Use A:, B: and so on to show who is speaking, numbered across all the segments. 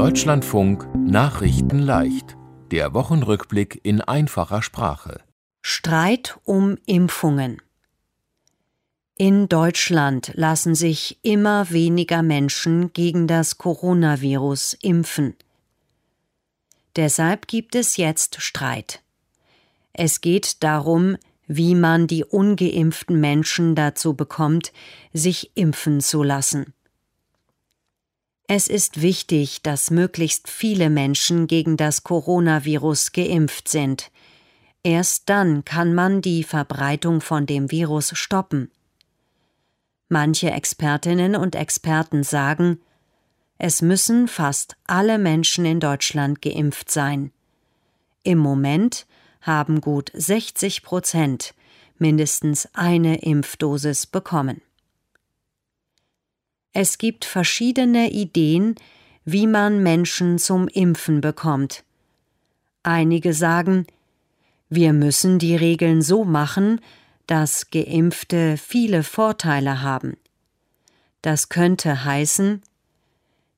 A: Deutschlandfunk Nachrichten leicht. Der Wochenrückblick in einfacher Sprache.
B: Streit um Impfungen. In Deutschland lassen sich immer weniger Menschen gegen das Coronavirus impfen. Deshalb gibt es jetzt Streit. Es geht darum, wie man die ungeimpften Menschen dazu bekommt, sich impfen zu lassen. Es ist wichtig, dass möglichst viele Menschen gegen das Coronavirus geimpft sind. Erst dann kann man die Verbreitung von dem Virus stoppen. Manche Expertinnen und Experten sagen, es müssen fast alle Menschen in Deutschland geimpft sein. Im Moment haben gut 60 Prozent mindestens eine Impfdosis bekommen. Es gibt verschiedene Ideen, wie man Menschen zum Impfen bekommt. Einige sagen, wir müssen die Regeln so machen, dass geimpfte viele Vorteile haben. Das könnte heißen,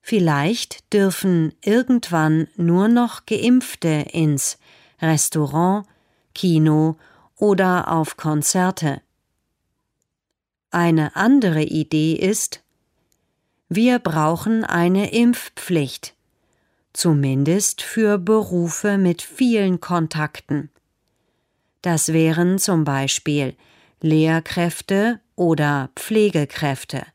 B: vielleicht dürfen irgendwann nur noch geimpfte ins Restaurant, Kino oder auf Konzerte. Eine andere Idee ist, wir brauchen eine Impfpflicht, zumindest für Berufe mit vielen Kontakten. Das wären zum Beispiel Lehrkräfte oder Pflegekräfte.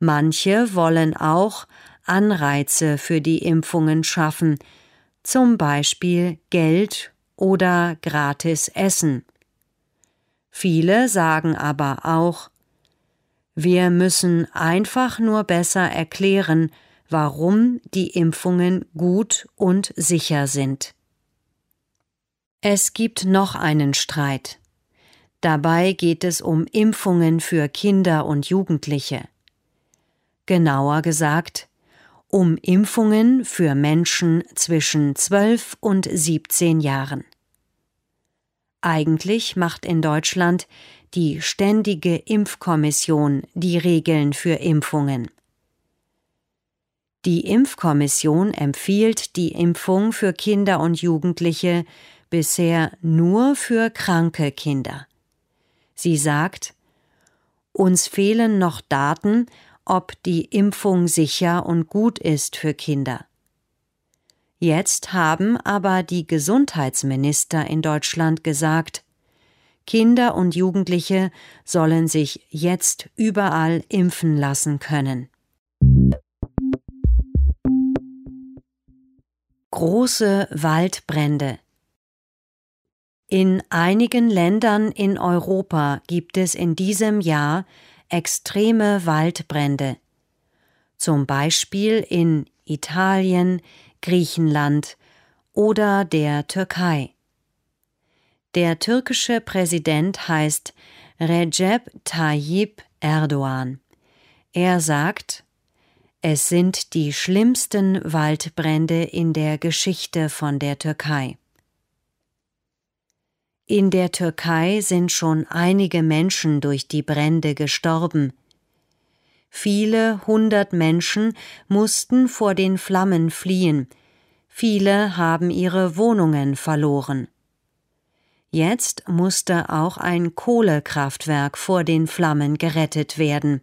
B: Manche wollen auch Anreize für die Impfungen schaffen, zum Beispiel Geld oder gratis Essen. Viele sagen aber auch, wir müssen einfach nur besser erklären, warum die Impfungen gut und sicher sind. Es gibt noch einen Streit. Dabei geht es um Impfungen für Kinder und Jugendliche. Genauer gesagt, um Impfungen für Menschen zwischen 12 und 17 Jahren. Eigentlich macht in Deutschland die Ständige Impfkommission die Regeln für Impfungen. Die Impfkommission empfiehlt die Impfung für Kinder und Jugendliche bisher nur für kranke Kinder. Sie sagt, uns fehlen noch Daten, ob die Impfung sicher und gut ist für Kinder. Jetzt haben aber die Gesundheitsminister in Deutschland gesagt, Kinder und Jugendliche sollen sich jetzt überall impfen lassen können. Große Waldbrände In einigen Ländern in Europa gibt es in diesem Jahr extreme Waldbrände, zum Beispiel in Italien, Griechenland oder der Türkei. Der türkische Präsident heißt Recep Tayyip Erdogan. Er sagt, es sind die schlimmsten Waldbrände in der Geschichte von der Türkei. In der Türkei sind schon einige Menschen durch die Brände gestorben. Viele hundert Menschen mussten vor den Flammen fliehen, viele haben ihre Wohnungen verloren. Jetzt musste auch ein Kohlekraftwerk vor den Flammen gerettet werden.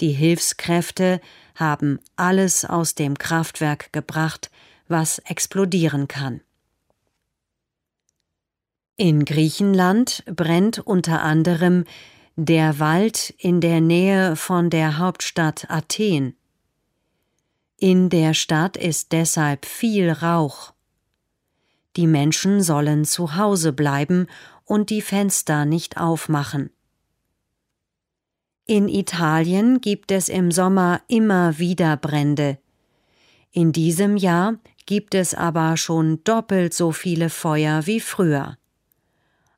B: Die Hilfskräfte haben alles aus dem Kraftwerk gebracht, was explodieren kann. In Griechenland brennt unter anderem der Wald in der Nähe von der Hauptstadt Athen. In der Stadt ist deshalb viel Rauch. Die Menschen sollen zu Hause bleiben und die Fenster nicht aufmachen. In Italien gibt es im Sommer immer wieder Brände. In diesem Jahr gibt es aber schon doppelt so viele Feuer wie früher.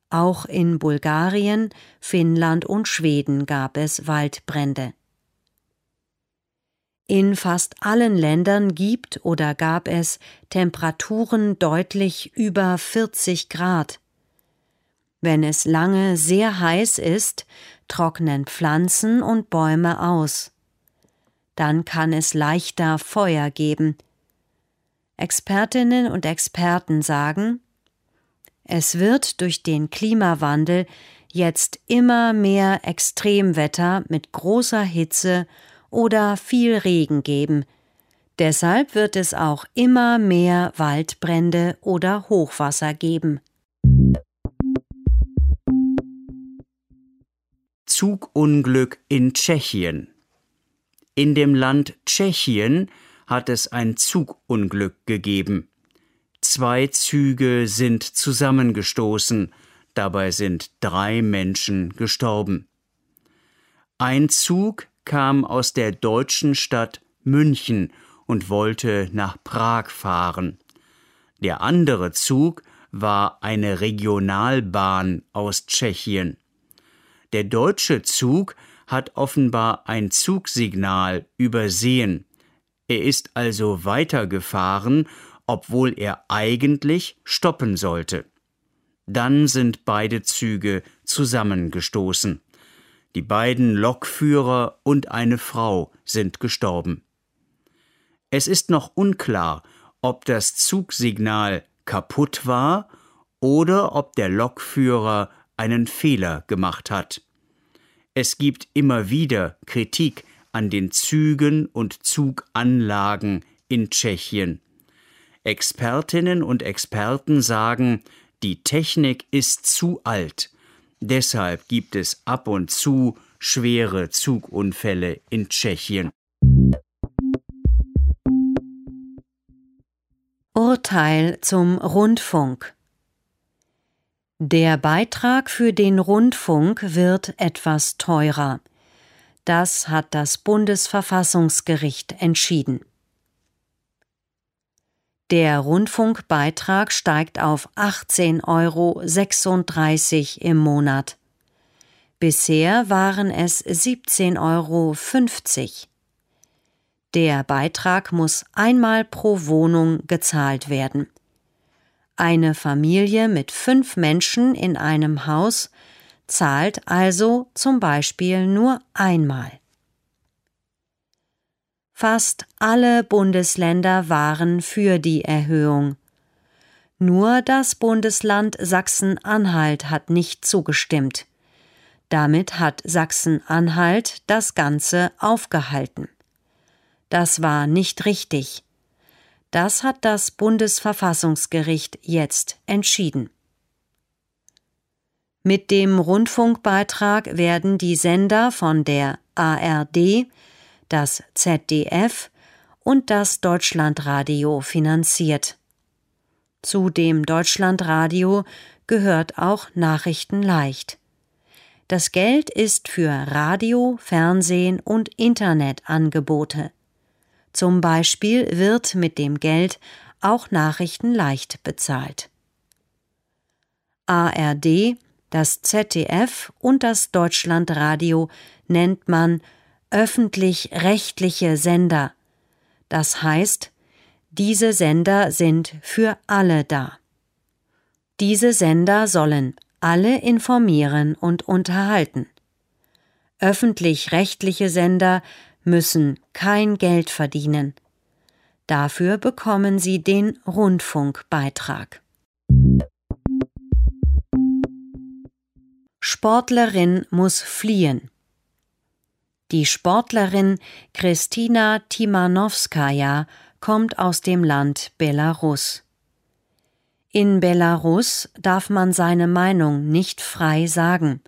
B: Auch in Bulgarien, Finnland und Schweden gab es Waldbrände. In fast allen Ländern gibt oder gab es Temperaturen deutlich über 40 Grad. Wenn es lange sehr heiß ist, trocknen Pflanzen und Bäume aus. Dann kann es leichter Feuer geben. Expertinnen und Experten sagen, es wird durch den Klimawandel jetzt immer mehr Extremwetter mit großer Hitze oder viel Regen geben. Deshalb wird es auch immer mehr Waldbrände oder Hochwasser geben.
C: Zugunglück in Tschechien. In dem Land Tschechien hat es ein Zugunglück gegeben. Zwei Züge sind zusammengestoßen, dabei sind drei Menschen gestorben. Ein Zug kam aus der deutschen Stadt München und wollte nach Prag fahren. Der andere Zug war eine Regionalbahn aus Tschechien. Der deutsche Zug hat offenbar ein Zugsignal übersehen. Er ist also weitergefahren, obwohl er eigentlich stoppen sollte. Dann sind beide Züge zusammengestoßen. Die beiden Lokführer und eine Frau sind gestorben. Es ist noch unklar, ob das Zugsignal kaputt war oder ob der Lokführer einen Fehler gemacht hat. Es gibt immer wieder Kritik an den Zügen und Zuganlagen in Tschechien. Expertinnen und Experten sagen, die Technik ist zu alt. Deshalb gibt es ab und zu schwere Zugunfälle in Tschechien.
B: Urteil zum Rundfunk Der Beitrag für den Rundfunk wird etwas teurer. Das hat das Bundesverfassungsgericht entschieden. Der Rundfunkbeitrag steigt auf 18,36 Euro im Monat. Bisher waren es 17,50 Euro. Der Beitrag muss einmal pro Wohnung gezahlt werden. Eine Familie mit fünf Menschen in einem Haus zahlt also zum Beispiel nur einmal. Fast alle Bundesländer waren für die Erhöhung. Nur das Bundesland Sachsen-Anhalt hat nicht zugestimmt. Damit hat Sachsen-Anhalt das Ganze aufgehalten. Das war nicht richtig. Das hat das Bundesverfassungsgericht jetzt entschieden. Mit dem Rundfunkbeitrag werden die Sender von der ARD, das ZDF und das Deutschlandradio finanziert. Zu dem Deutschlandradio gehört auch Nachrichten leicht. Das Geld ist für Radio, Fernsehen und Internetangebote. Zum Beispiel wird mit dem Geld auch Nachrichten leicht bezahlt. ARD, das ZDF und das Deutschlandradio nennt man öffentlich-rechtliche Sender. Das heißt, diese Sender sind für alle da. Diese Sender sollen alle informieren und unterhalten. Öffentlich-rechtliche Sender müssen kein Geld verdienen. Dafür bekommen sie den Rundfunkbeitrag. Sportlerin muss fliehen. Die Sportlerin Kristina Timanowskaja kommt aus dem Land Belarus. In Belarus darf man seine Meinung nicht frei sagen.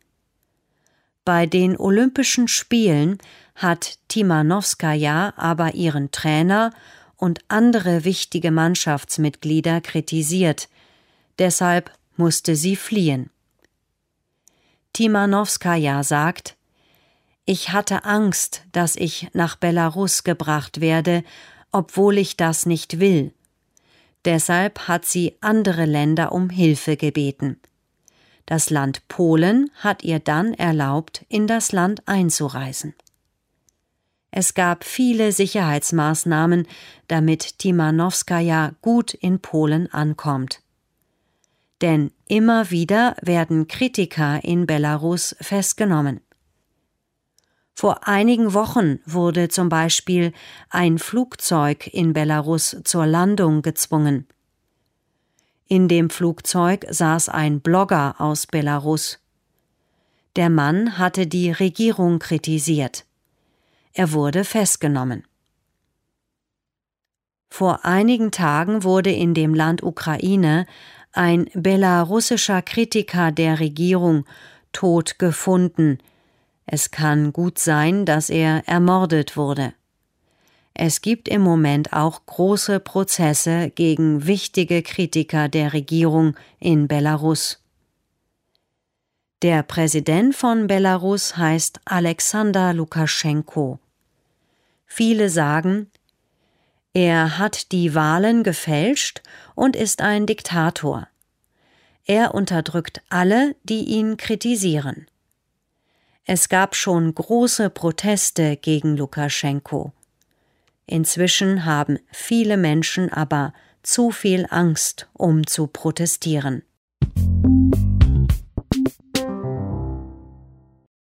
B: Bei den Olympischen Spielen hat Timanowskaja aber ihren Trainer und andere wichtige Mannschaftsmitglieder kritisiert. Deshalb musste sie fliehen. Timanowskaja sagt, ich hatte Angst, dass ich nach Belarus gebracht werde, obwohl ich das nicht will. Deshalb hat sie andere Länder um Hilfe gebeten. Das Land Polen hat ihr dann erlaubt, in das Land einzureisen. Es gab viele Sicherheitsmaßnahmen, damit Timanowskaja gut in Polen ankommt. Denn immer wieder werden Kritiker in Belarus festgenommen. Vor einigen Wochen wurde zum Beispiel ein Flugzeug in Belarus zur Landung gezwungen. In dem Flugzeug saß ein Blogger aus Belarus. Der Mann hatte die Regierung kritisiert. Er wurde festgenommen. Vor einigen Tagen wurde in dem Land Ukraine ein belarussischer Kritiker der Regierung tot gefunden. Es kann gut sein, dass er ermordet wurde. Es gibt im Moment auch große Prozesse gegen wichtige Kritiker der Regierung in Belarus. Der Präsident von Belarus heißt Alexander Lukaschenko. Viele sagen, er hat die Wahlen gefälscht und ist ein Diktator. Er unterdrückt alle, die ihn kritisieren. Es gab schon große Proteste gegen Lukaschenko. Inzwischen haben viele Menschen aber zu viel Angst, um zu protestieren.